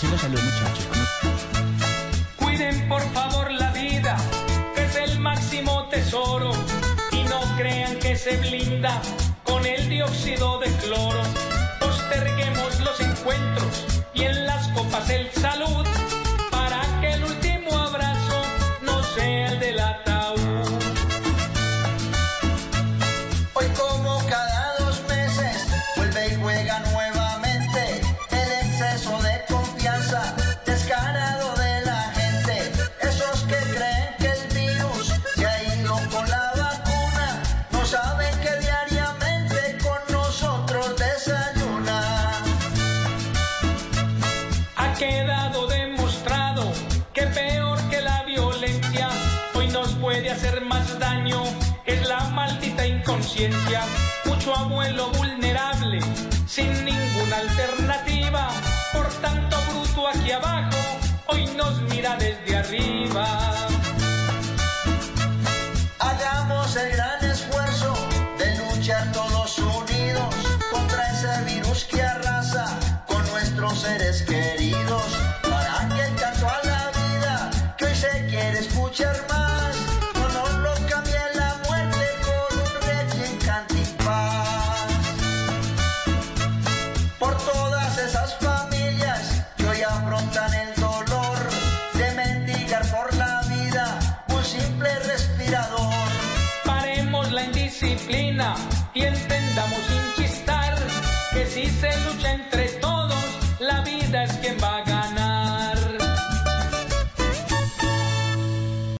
Así lo salió, muchachos. Cuiden por favor la vida, que es el máximo tesoro. Y no crean que se blinda con el dióxido de cloro. Posterguemos los encuentros y en las copas el saludo. Hacer más daño es la maldita inconsciencia. Mucho abuelo vulnerable sin ninguna alternativa. Por tanto bruto aquí abajo hoy nos mira desde arriba. Hagamos el gran esfuerzo de luchar todos unidos contra ese virus que arrasa con nuestros seres queridos. Paremos la indisciplina y entendamos sin chistar que si se lucha entre